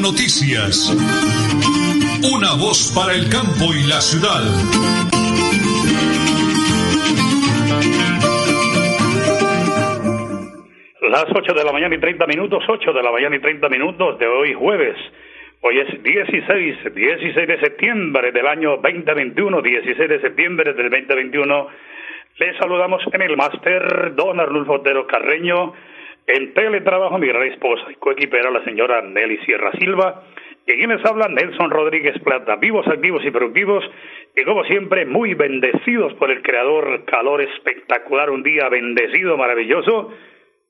Noticias. Una voz para el campo y la ciudad. Las 8 de la mañana y 30 minutos, 8 de la mañana y 30 minutos de hoy jueves. Hoy es 16, 16 de septiembre del año 2021, 16 de septiembre del 2021. Les saludamos en el máster Don Arnulfo Otero Carreño, en teletrabajo mi gran esposa y coequipera la señora Nelly Sierra Silva, y quienes habla Nelson Rodríguez Plata, vivos, activos y productivos, y como siempre muy bendecidos por el Creador, calor espectacular, un día bendecido, maravilloso,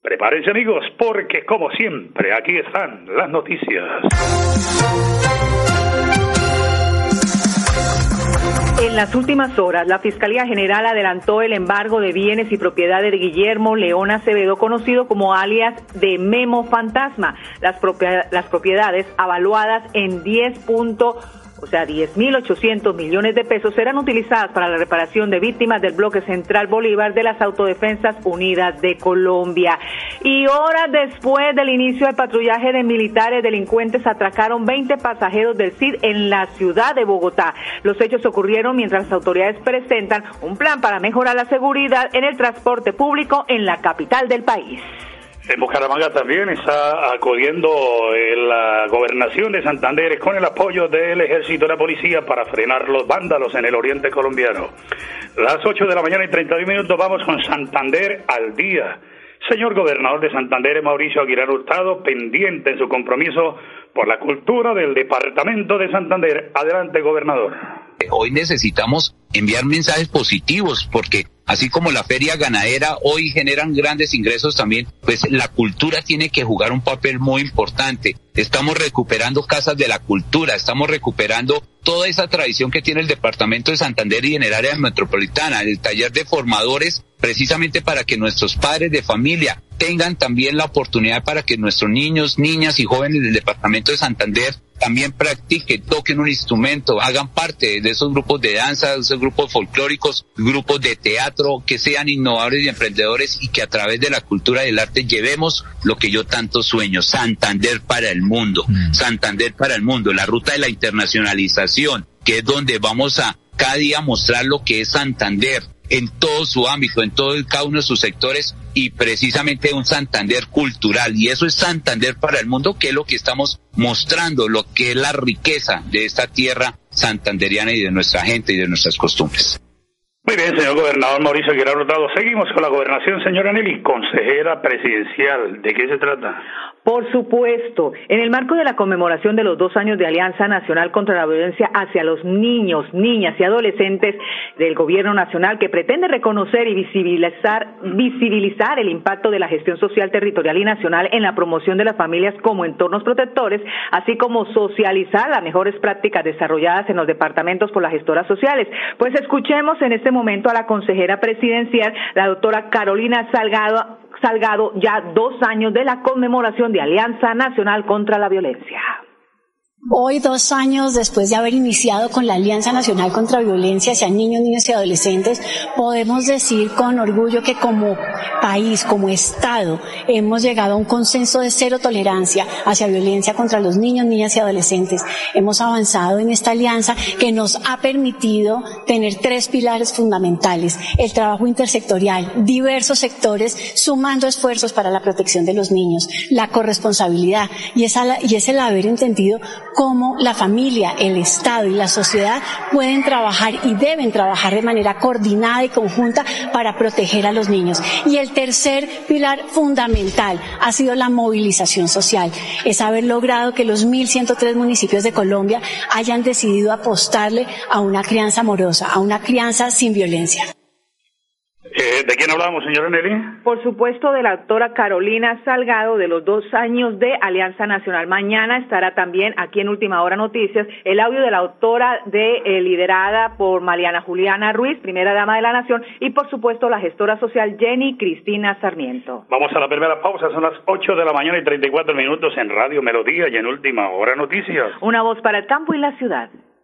Prepárense amigos, porque como siempre, aquí están las noticias. Las últimas horas, la Fiscalía General adelantó el embargo de bienes y propiedades de Guillermo León Acevedo, conocido como alias de Memo Fantasma. Las, propiedades avaluadas en 10 o sea, 10.800 millones de pesos, serán utilizadas para la reparación de víctimas del bloque central Bolívar de las Autodefensas Unidas de Colombia. Y horas después del inicio del patrullaje de militares, delincuentes atracaron 20 pasajeros del CID en la ciudad de Bogotá. Los hechos ocurrieron mientras las autoridades presentan un plan para mejorar la seguridad en el transporte público en la capital del país. En Bucaramanga también está acudiendo la gobernación de Santander con el apoyo del ejército y la policía para frenar los vándalos en el oriente colombiano. Las 8 de la mañana y 31 minutos vamos con Santander al día. Señor gobernador de Santander, Mauricio Aguilar Hurtado, pendiente en su compromiso por la cultura del departamento de Santander. Adelante, gobernador. Hoy necesitamos enviar mensajes positivos porque así como la feria ganadera hoy generan grandes ingresos también, pues la cultura tiene que jugar un papel muy importante. Estamos recuperando casas de la cultura, estamos recuperando toda esa tradición que tiene el departamento de Santander y en el área metropolitana, el taller de formadores, precisamente para que nuestros padres de familia tengan también la oportunidad para que nuestros niños, niñas y jóvenes del departamento de Santander también practiquen, toquen un instrumento, hagan parte de esos grupos de danza, esos grupos folclóricos, grupos de teatro, que sean innovadores y emprendedores y que a través de la cultura y el arte llevemos lo que yo tanto sueño, Santander para el mundo, mm. Santander para el mundo, la ruta de la internacionalización, que es donde vamos a cada día mostrar lo que es Santander en todo su ámbito, en todo cada uno de sus sectores y precisamente un Santander cultural. Y eso es Santander para el mundo, que es lo que estamos mostrando, lo que es la riqueza de esta tierra santanderiana y de nuestra gente y de nuestras costumbres. Muy bien, señor gobernador Mauricio Aguilar Hurtado. Seguimos con la gobernación, señora Nelly, consejera presidencial. ¿De qué se trata? Por supuesto, en el marco de la conmemoración de los dos años de Alianza Nacional contra la Violencia hacia los niños, niñas y adolescentes del Gobierno Nacional, que pretende reconocer y visibilizar, visibilizar el impacto de la gestión social territorial y nacional en la promoción de las familias como entornos protectores, así como socializar las mejores prácticas desarrolladas en los departamentos por las gestoras sociales. Pues escuchemos en este momento a la consejera presidencial, la doctora Carolina Salgado, Salgado ya dos años de la conmemoración de Alianza Nacional contra la Violencia. Hoy, dos años después de haber iniciado con la Alianza Nacional contra Violencia hacia niños, niñas y adolescentes, podemos decir con orgullo que como país, como Estado, hemos llegado a un consenso de cero tolerancia hacia violencia contra los niños, niñas y adolescentes. Hemos avanzado en esta alianza que nos ha permitido tener tres pilares fundamentales. El trabajo intersectorial, diversos sectores sumando esfuerzos para la protección de los niños, la corresponsabilidad y, es el haber entendido cómo la familia, el Estado y la sociedad pueden trabajar y deben trabajar de manera coordinada y conjunta para proteger a los niños. Y el tercer pilar fundamental ha sido la movilización social, es haber logrado que los 1.103 municipios de Colombia hayan decidido apostarle a una crianza amorosa, a una crianza sin violencia. Eh, ¿De quién hablamos, señora Nelly? Por supuesto, de la doctora Carolina Salgado, de los dos años de Alianza Nacional. Mañana estará también aquí en Última Hora Noticias el audio de la doctora de, eh, liderada por Mariana Juliana Ruiz, primera dama de la Nación, y por supuesto la gestora social Jenny Cristina Sarmiento. Vamos a la primera pausa, son las 8 de la mañana y 34 minutos en Radio Melodía y en Última Hora Noticias. Una voz para el campo y la ciudad.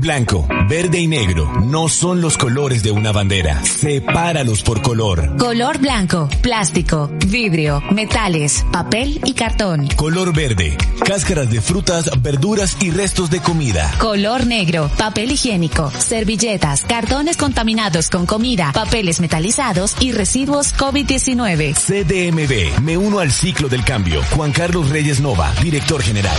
Blanco, verde y negro no son los colores de una bandera. Sepáralos por color. Color blanco, plástico, vidrio, metales, papel y cartón. Color verde, cáscaras de frutas, verduras y restos de comida. Color negro, papel higiénico, servilletas, cartones contaminados con comida, papeles metalizados y residuos COVID-19. CDMB, me uno al ciclo del cambio. Juan Carlos Reyes Nova, director general.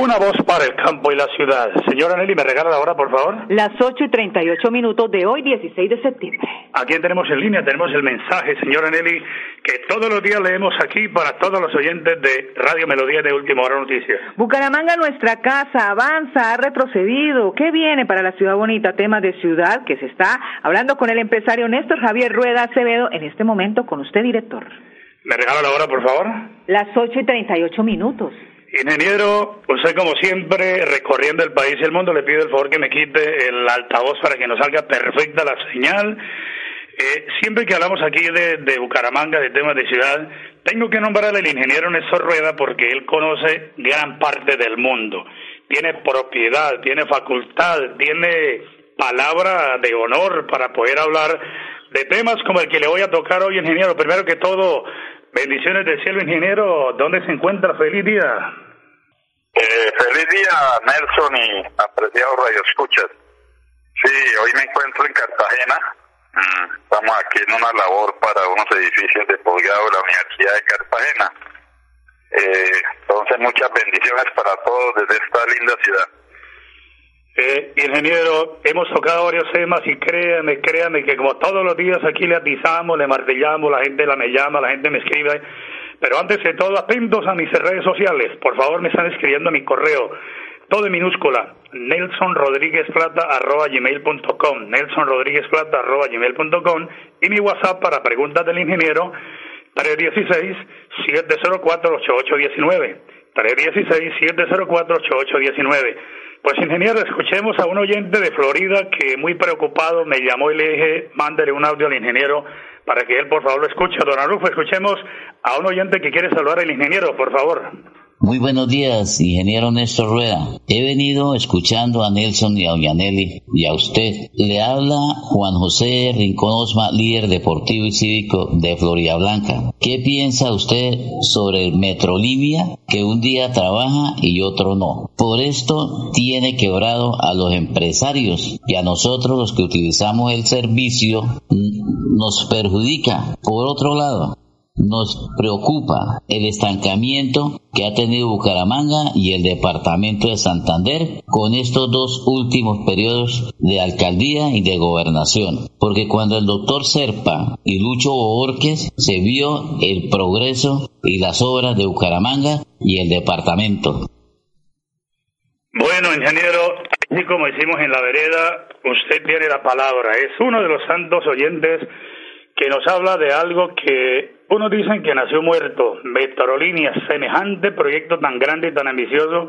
Una voz para el campo y la ciudad. Señora Nelly, ¿me regala la hora, por favor? Las 8 y 38 minutos de hoy, 16 de septiembre. ¿A quién tenemos en línea? Tenemos el mensaje, señora Nelly, que todos los días leemos aquí para todos los oyentes de Radio Melodía de Última Hora Noticias. Bucaramanga, nuestra casa, avanza, ha retrocedido. ¿Qué viene para la ciudad bonita? Tema de ciudad que se está hablando con el empresario Néstor Javier Rueda Acevedo en este momento con usted, director. ¿Me regala la hora, por favor? Las 8 y 38 minutos. Ingeniero, usted como siempre, recorriendo el país y el mundo, le pido el favor que me quite el altavoz para que nos salga perfecta la señal. Eh, siempre que hablamos aquí de, Bucaramanga, de temas de ciudad, tengo que nombrar al ingeniero Néstor Rueda porque él conoce gran parte del mundo. Tiene propiedad, tiene facultad, tiene palabra de honor para poder hablar de temas como el que le voy a tocar hoy, ingeniero. Primero que todo, bendiciones del cielo, ingeniero. ¿Dónde se encuentra? Feliz día. Eh, feliz día, Nelson y apreciados Radio Escuchas. Sí, hoy me encuentro en Cartagena. Mm, estamos aquí en una labor para unos edificios de posgrado de la Universidad de Cartagena. Eh, entonces, muchas bendiciones para todos desde esta linda ciudad. Eh, ingeniero, hemos tocado varios temas y créanme, créanme que como todos los días aquí le atizamos, le martillamos, la gente la me llama, la gente me escribe. Pero antes de todo, atentos a mis redes sociales. Por favor, me están escribiendo a mi correo. Todo en minúscula. Nelson Rodríguez Plata arroba gmail.com. Nelson Rodríguez Plata arroba gmail.com. Y mi WhatsApp para preguntas del ingeniero 316-704-8819. 316-704-8819. Pues ingeniero, escuchemos a un oyente de Florida que muy preocupado me llamó y le dije, mándele un audio al ingeniero para que él por favor lo escuche. Don Arufo, escuchemos a un oyente que quiere saludar al ingeniero, por favor. Muy buenos días, ingeniero Néstor Rueda. He venido escuchando a Nelson y a Oñanelli y a usted. Le habla Juan José Rincón Osma, líder deportivo y cívico de Florida Blanca. ¿Qué piensa usted sobre Metrolínea que un día trabaja y otro no? Por esto tiene quebrado a los empresarios y a nosotros los que utilizamos el servicio nos perjudica. Por otro lado, nos preocupa el estancamiento que ha tenido Bucaramanga y el departamento de Santander con estos dos últimos periodos de alcaldía y de gobernación. Porque cuando el doctor Serpa y Lucho Borges se vio el progreso y las obras de Bucaramanga y el departamento. Bueno, ingeniero, y como decimos en la vereda, usted tiene la palabra. Es uno de los santos oyentes que nos habla de algo que unos dicen que nació muerto, Metrolínea, semejante proyecto tan grande y tan ambicioso,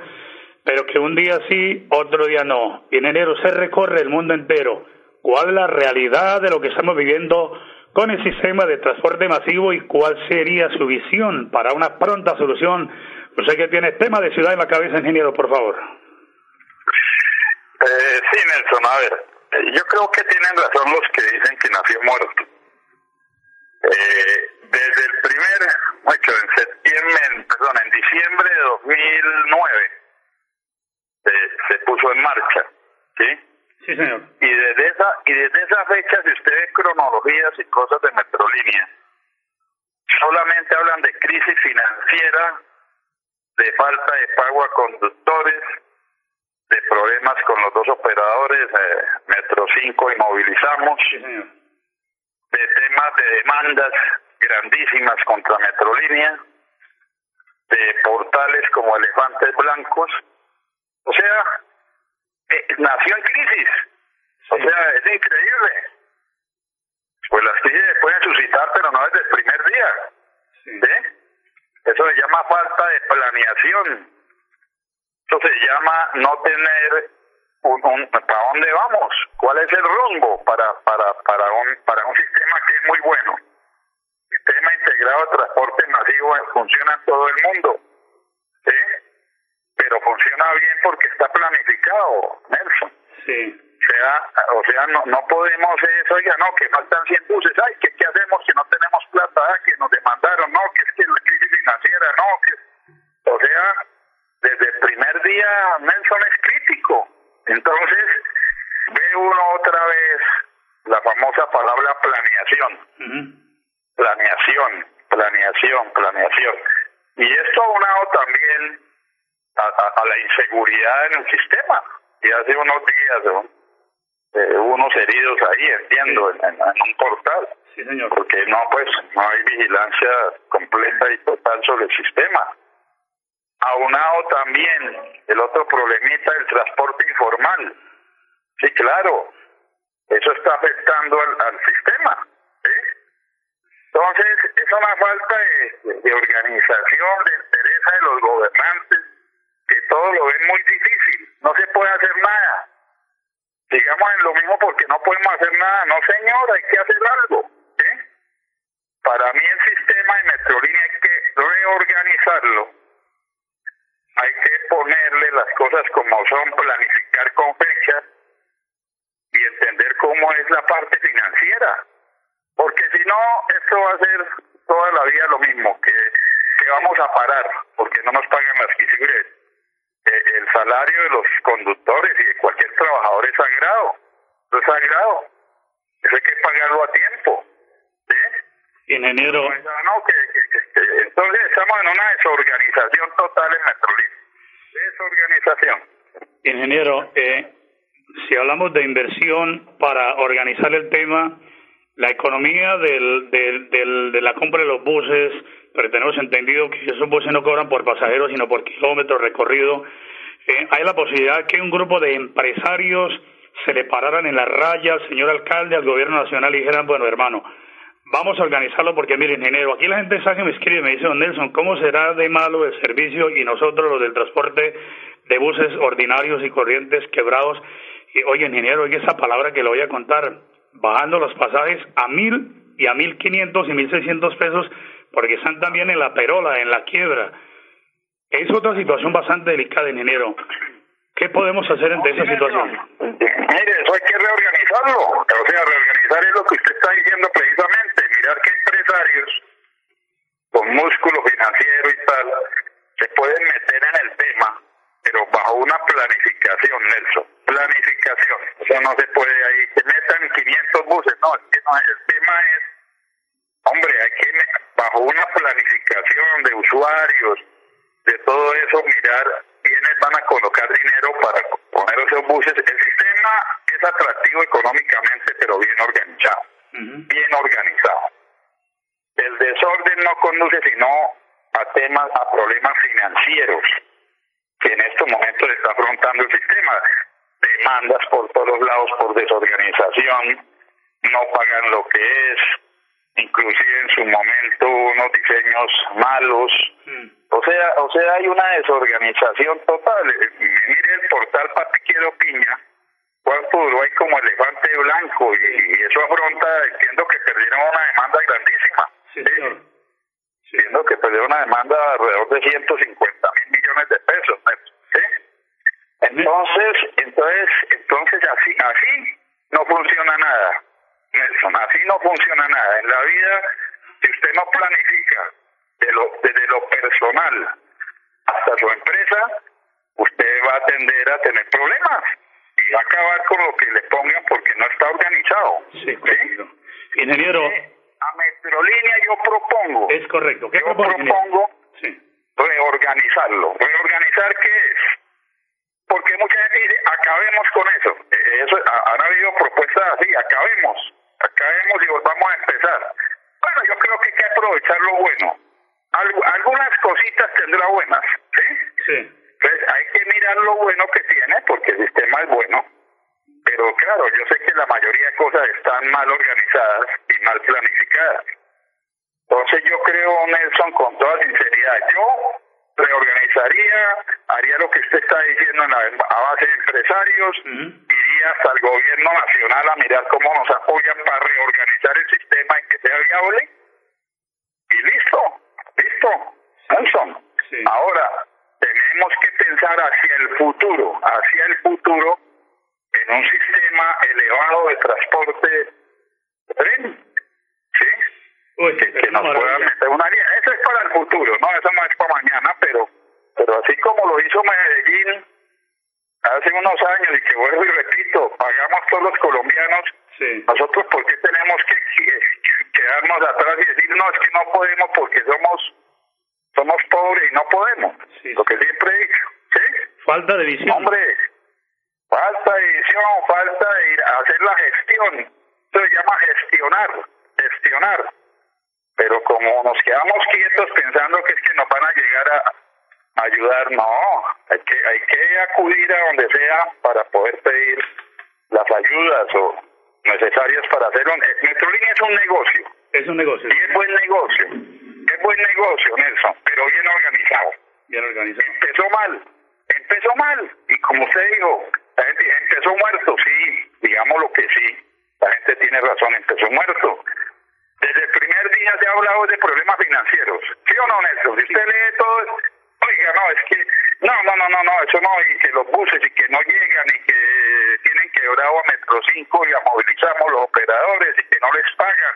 pero que un día sí, otro día no. Y en enero se recorre el mundo entero. ¿Cuál es la realidad de lo que estamos viviendo con el sistema de transporte masivo y cuál sería su visión para una pronta solución? Usted que tiene tema de ciudad en la cabeza, ingeniero, por favor. Eh, sí, Nelson, a ver, eh, yo creo que tienen razón los que dicen que nació muerto. Eh, desde el primer, hecho, en septiembre, perdón, en diciembre de 2009 se, se puso en marcha, ¿sí? Sí, señor. Y desde esa y desde esa fecha, si usted ve cronologías y cosas de Metrolínea, solamente hablan de crisis financiera, de falta de pago a conductores, de problemas con los dos operadores, eh, Metro 5 y Movilizamos, sí, señor. De temas de demandas grandísimas contra Metrolínea, de portales como Elefantes Blancos. O sea, eh, nació en crisis. O sea, es increíble. Pues las crisis pueden suscitar, pero no desde el primer día. ¿Sí? Eso se llama falta de planeación. Eso se llama no tener un, un, para dónde vamos, cuál es el rumbo para para para un para un sistema que es muy bueno sistema integrado de transporte masivo funciona en todo el mundo, ¿sí? Pero funciona bien porque está planificado, Nelson. Sí. O sea, o sea no, no podemos eso, oiga, no, que faltan 100 buses, ay, ¿qué, ¿qué hacemos que no tenemos plata? Ah, que nos demandaron, no, que es que la crisis financiera, no, que... O sea, desde el primer día Nelson es crítico. Entonces, ve uno otra vez la famosa palabra planeación planeación, planeación, planeación. Y esto aunado también a, la inseguridad en el sistema. Y hace unos días eh, unos heridos ahí, entiendo, en, en, un portal. Sí, señor. Porque no, pues, no hay vigilancia completa y total sobre el sistema. Aunado también el otro problemita del transporte informal. Sí, claro, eso está afectando al, al sistema. Entonces, es una falta de, de organización, de interés de los gobernantes, todo lo ven muy difícil. No se puede hacer nada. Digamos en lo mismo porque no podemos hacer nada. No, señor, hay que hacer algo. ¿sí? Para mí el sistema de Metrolínea hay que reorganizarlo. Hay que ponerle las cosas como son, planificar con fechas y entender cómo es la parte financiera porque si no, esto va a ser toda la vida lo mismo, que, que vamos a parar, porque no nos pagan las quisibres. Eh, el salario de los conductores y de cualquier trabajador es sagrado, es sagrado. Eso hay que pagarlo a tiempo. ¿sí? Ingeniero. No, que, que, entonces estamos en una desorganización total en Metrolín. Desorganización. Ingeniero, eh, si hablamos de inversión para organizar el tema, la economía del, del, del, de la compra de los buses, pero tenemos entendido que esos buses no cobran por pasajeros, sino por kilómetros recorrido. Eh, hay la posibilidad que un grupo de empresarios se le pararan en la raya al señor alcalde, al gobierno nacional y dijeran, bueno, hermano, vamos a organizarlo porque, mire, ingeniero, aquí la gente sabe que me escribe, me dice, don Nelson, ¿cómo será de malo el servicio y nosotros los del transporte de buses ordinarios y corrientes quebrados? Y, oye, ingeniero, oye esa palabra que le voy a contar, bajando los pasajes a mil y a mil quinientos y mil seiscientos pesos porque están también en la perola, en la quiebra. Es otra situación bastante delicada, ingeniero. ¿Qué podemos hacer ante esa situación? Mire, eso hay que reorganizarlo. O sea, reorganizar es lo que usted está diciendo precisamente. Mirar qué empresarios con músculo financiero y tal se pueden meter en el tema, pero bajo una planificación, Nelson. Planificación. O sea, no se puede ahí que metan 500 buses. No, es que no, el tema es, hombre, hay que, bajo una planificación de usuarios, de todo eso, mirar quiénes van a colocar dinero para poner esos buses. El sistema es atractivo económicamente, pero bien organizado. Bien organizado. El desorden no conduce sino a temas, a problemas financieros que en estos momentos está afrontando el sistema. Demandas por todos lados por desorganización, no pagan lo que es, inclusive en su momento unos diseños malos. O sea, o sea, hay una desorganización total. Eh, mire el portal Patiquero Piña, cuánto duró ahí como elefante blanco y, eso afronta, entiendo que perdieron una demanda grandísima. Sí. Entiendo que perdieron una demanda de alrededor de 150 mil millones de pesos. ¿sí? Entonces, entonces, entonces así, así no funciona nada. Nelson, así no funciona nada. En la vida, si usted no planifica de lo, desde lo personal hasta su empresa, usted va a tender a tener problemas y va a acabar con lo que le pongan porque no está organizado. Sí, correcto. Ingeniero. A Metrolínea yo propongo. Es correcto. ¿Qué yo propongo sí. reorganizarlo. ¿Reorganizar qué es? Porque mucha gente dice, acabemos con eso. Eh, eso han habido propuestas así, acabemos y volvamos a empezar. Bueno, yo creo que hay que bueno. algunas cositas tendrá buenas, ¿sí? Sí. Entonces hay que mirar lo bueno que tiene, porque el sistema es bueno. Pero claro, yo sé que la mayoría de cosas están mal organizadas y mal planificadas. Entonces yo creo, Nelson, con toda sinceridad, yo reorganizaría, haría lo que usted está diciendo en la, a base de empresarios, iría hasta el gobierno nacional a mirar cómo nos apoyan para reorganizar el sistema y que sea viable. Y listo, listo, Nelson. Ahora, tenemos que pensar hacia el futuro, hacia el futuro, en un sistema elevado de transporte de tren. ¿Sí? que, nos pueda meter una línea. Eso es para el futuro, no, eso no es para mañana, pero, pero así como lo hizo Medellín hace unos años y que vuelvo y repito, pagamos todos los colombianos, nosotros por qué tenemos que, quedarnos atrás y decir, no, es que no podemos porque somos somos pobres y no podemos, lo que siempre he dicho, ¿sí? Falta de visión. Hombre, falta de visión, falta de ir a hacer la gestión, eso se llama gestionar, gestionar. Pero como nos quedamos quietos pensando que es que nos van a llegar a ayudar, no, hay que, hay que acudir a donde sea para poder pedir las ayudas o necesarias para hacerlo. Metrolínea es un negocio. Es un negocio. Y es buen negocio. Es buen negocio, Nelson, pero bien organizado. Bien organizado. Empezó mal. Empezó mal. Y como usted dijo, la gente empezó muerto, sí, digamos lo que sí. La gente tiene razón, empezó muerto desde el primer día se ha hablado de problemas financieros. ¿Sí o no, Nelson? Si usted lee todo, oiga, no, es que, no, no, no, no, no, eso no, y que los buses y que no llegan y que tienen quebrado a Metro 5 y a movilizamos los operadores y que no les pagan.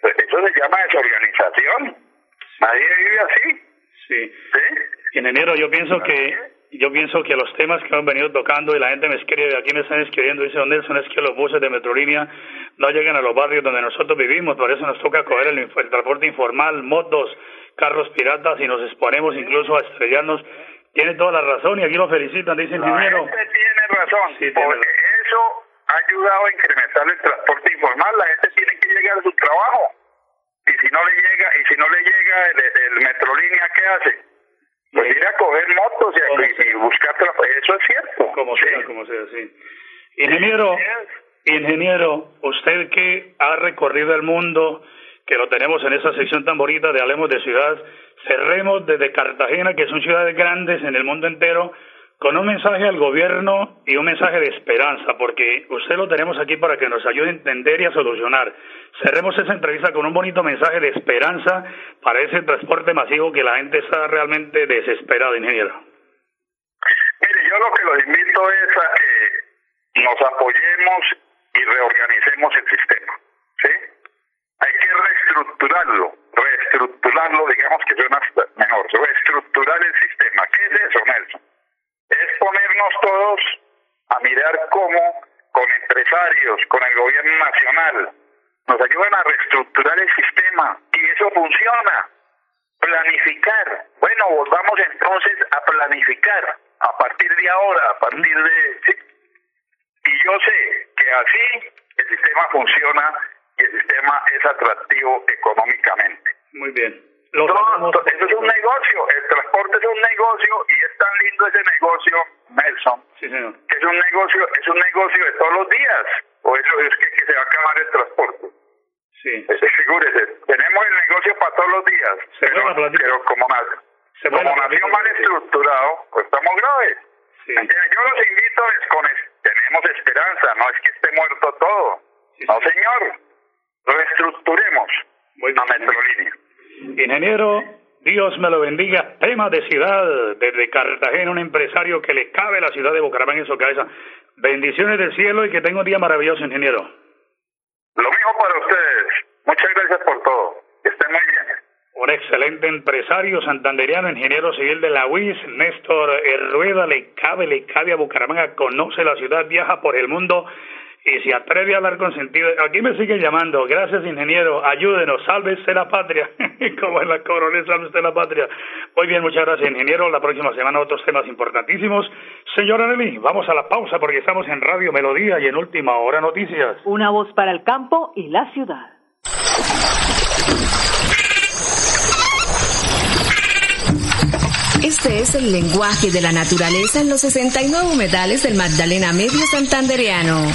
Pues eso se llama desorganización. Nadie vive así. Sí. ¿Sí? En enero yo pienso que yo pienso que los temas que hemos venido tocando y la gente me escribe, aquí me están escribiendo, dice Don Nelson, es que los buses de Metrolínea no llegan a los barrios donde nosotros vivimos, por eso nos toca coger el, transporte informal, motos, carros piratas y nos exponemos incluso a estrellarnos. Tiene toda la razón y aquí lo felicitan, dice el ingeniero. La gente tiene razón, porque eso ha ayudado a incrementar el transporte informal, la gente tiene que llegar a su trabajo. Y si no le llega y si no le llega el, el Metrolínea, ¿qué hace? Pues ir a coger motos y, y buscar trabajo, eso es cierto. Como sea, como sea, sí. Ingeniero, Ingeniero, usted que ha recorrido el mundo, que lo tenemos en esa sección tan bonita de Hablemos de Ciudad, cerremos desde Cartagena, que son ciudades grandes en el mundo entero, con un mensaje al gobierno y un mensaje de esperanza, porque usted lo tenemos aquí para que nos ayude a entender y a solucionar. Cerremos esa entrevista con un bonito mensaje de esperanza para ese transporte masivo que la gente está realmente desesperada, ingeniero. Mire, yo lo que los invito es a que nos apoyemos y reorganicemos el sistema. ¿sí? Hay que reestructurarlo, reestructurarlo, digamos que suena mejor, reestructurar el sistema. ¿Qué es eso, Nelson? Todos a mirar cómo con empresarios, con el gobierno nacional, nos ayudan a reestructurar el sistema y eso funciona. Planificar. Bueno, volvamos entonces a planificar a partir de ahora, a partir de... ¿sí? Y yo sé que así el sistema funciona y el sistema es atractivo económicamente. Muy bien. Eso es un negocio, el transporte es un negocio y es tan lindo ese negocio, Nelson, sí, señor. que es un negocio, es un negocio de todos los días, o eso es que, que se va a acabar el transporte. Sí. Figúrese, tenemos el negocio para todos los días, se pero, pero como, como nació mal estructurado, pues estamos graves. Sí. Yo los invito es con tenemos esperanza, no es que esté muerto todo. no, señor. Reestructuremos la metrolínea. Ingeniero, Dios me lo bendiga. Tema de ciudad, desde Cartagena, un empresario que le cabe la ciudad de Bucaramanga en su cabeza. Bendiciones del cielo y que tenga un día maravilloso, ingeniero. Lo mismo para ustedes. Muchas gracias por todo. Que estén muy bien. Un excelente empresario santanderiano, ingeniero civil de la UIS, Néstor Rueda, le cabe, le cabe a Bucaramanga, conoce la ciudad, viaja por el mundo y se atreve a hablar con sentido. Aquí me siguen llamando. Gracias, ingeniero. Ayúdenos. Sálvese la patria. Como en la coronel, sálvese la patria. Muy bien, muchas gracias, ingeniero. La próxima semana otros temas importantísimos. Señora Nelly, vamos a la pausa porque estamos en Radio Melodía y en Última Hora Noticias. Una voz para el campo y la ciudad. Este es el lenguaje de la naturaleza en los 69 humedales del Magdalena Medio Santandereano.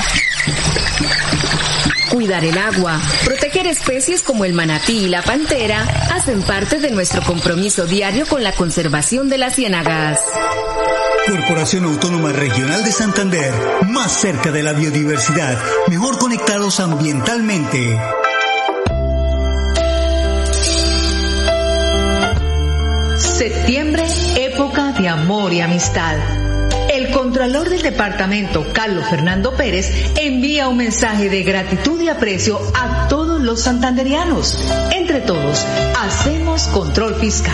Cuidar el agua, proteger especies como el manatí y la pantera hacen parte de nuestro compromiso diario con la conservación de las ciénagas. Corporación Autónoma Regional de Santander, más cerca de la biodiversidad, mejor conectados ambientalmente. Septiembre, época de amor y amistad. Contralor del Departamento, Carlos Fernando Pérez, envía un mensaje de gratitud y aprecio a todos los santanderianos. Entre todos, hacemos control fiscal.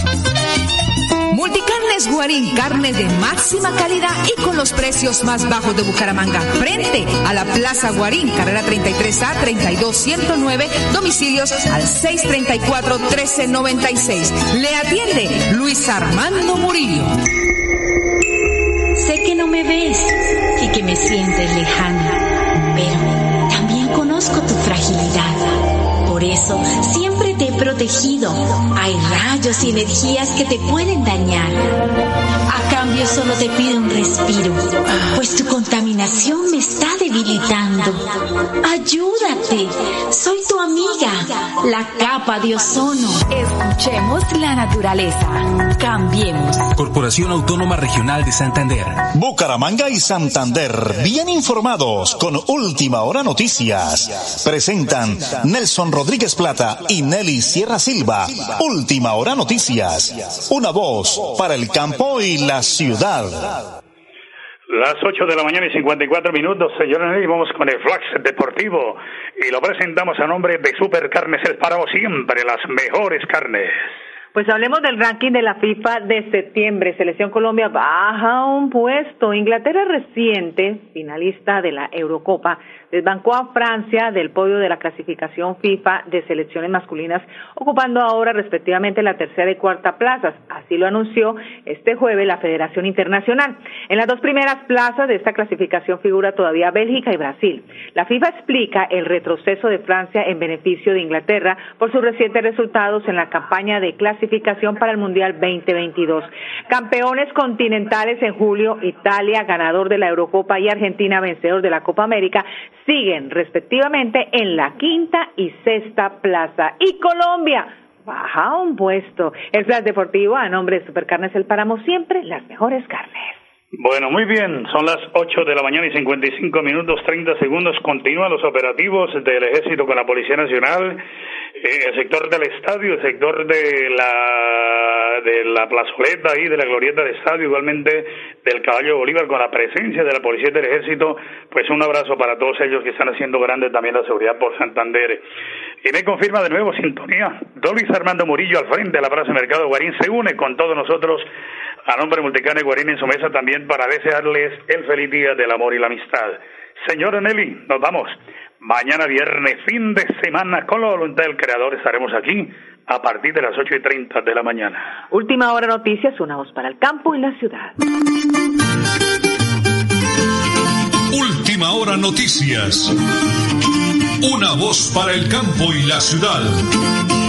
Multicarnes Guarín, carne de máxima calidad y con los precios más bajos de Bucaramanga. Frente a la Plaza Guarín, carrera 33A 32109, domicilios al 634-1396. Le atiende Luis Armando Murillo. Sé que no me ves y que me sientes lejana, pero también conozco tu fragilidad. Por eso siempre te he protegido. Hay rayos y energías que te pueden dañar. Cambio solo te pido un respiro, pues tu contaminación me está debilitando. Ayúdate, soy tu amiga, la capa de ozono. Escuchemos la naturaleza. Cambiemos. Corporación Autónoma Regional de Santander. Bucaramanga y Santander, bien informados con Última Hora Noticias. Presentan Nelson Rodríguez Plata y Nelly Sierra Silva. Última Hora Noticias. Una voz para el campo y la ciudad. Las 8 de la mañana y 54 minutos, señores, vamos con el Flax Deportivo y lo presentamos a nombre de Super Carnes El Páramo, siempre las mejores carnes. Pues hablemos del ranking de la FIFA de septiembre. Selección Colombia baja un puesto. Inglaterra reciente, finalista de la Eurocopa, desbancó a Francia del podio de la clasificación FIFA de selecciones masculinas, ocupando ahora respectivamente la tercera y cuarta plazas. Así lo anunció este jueves la Federación Internacional. En las dos primeras plazas de esta clasificación figura todavía Bélgica y Brasil. La FIFA explica el retroceso de Francia en beneficio de Inglaterra por sus recientes resultados en la campaña de clasificación para el Mundial 2022. Campeones continentales en julio, Italia, ganador de la Eurocopa y Argentina, vencedor de la Copa América, siguen respectivamente en la quinta y sexta plaza. Y Colombia baja un puesto. El Flash Deportivo a nombre de Supercarnes El Páramo, siempre las mejores carnes. Bueno, muy bien, son las 8 de la mañana y 55 minutos 30 segundos. Continúan los operativos del Ejército con la Policía Nacional, eh, el sector del estadio, el sector de la, de la plazoleta y de la glorieta del estadio, igualmente del Caballo Bolívar, con la presencia de la Policía del Ejército. Pues un abrazo para todos ellos que están haciendo grande también la seguridad por Santander. Y me confirma de nuevo sintonía. Dolis Armando Murillo al frente de la Plaza Mercado de Guarín se une con todos nosotros a nombre de Multicana y Guarín en su mesa también para desearles el feliz día del amor y la amistad. Señora Nelly, nos vamos. Mañana viernes, fin de semana, con la voluntad del Creador, estaremos aquí a partir de las ocho y treinta de la mañana. Última hora noticias, una voz para el campo y la ciudad. Última hora noticias. Una voz para el campo y la ciudad.